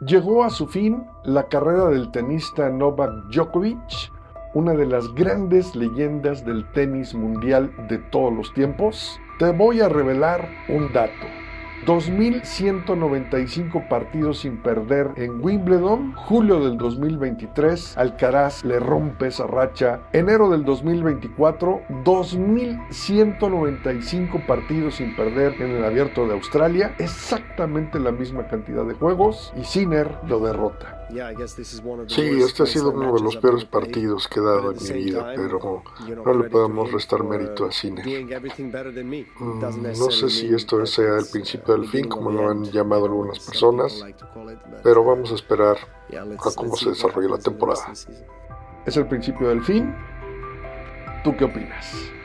Llegó a su fin la carrera del tenista Novak Djokovic, una de las grandes leyendas del tenis mundial de todos los tiempos. Te voy a revelar un dato. 2.195 partidos sin perder en Wimbledon. Julio del 2023, Alcaraz le rompe esa racha. Enero del 2024, 2.195 partidos sin perder en el Abierto de Australia. Exactamente la misma cantidad de juegos y Sinner lo derrota. Sí, este ha sido uno de los peores partidos que he dado en mi vida, pero no le podemos restar mérito a Sinner. Mm, no sé si esto sea el principio del fin, como lo han llamado algunas personas, pero vamos a esperar a cómo se desarrolla la temporada. ¿Es el principio del fin? ¿Tú qué opinas?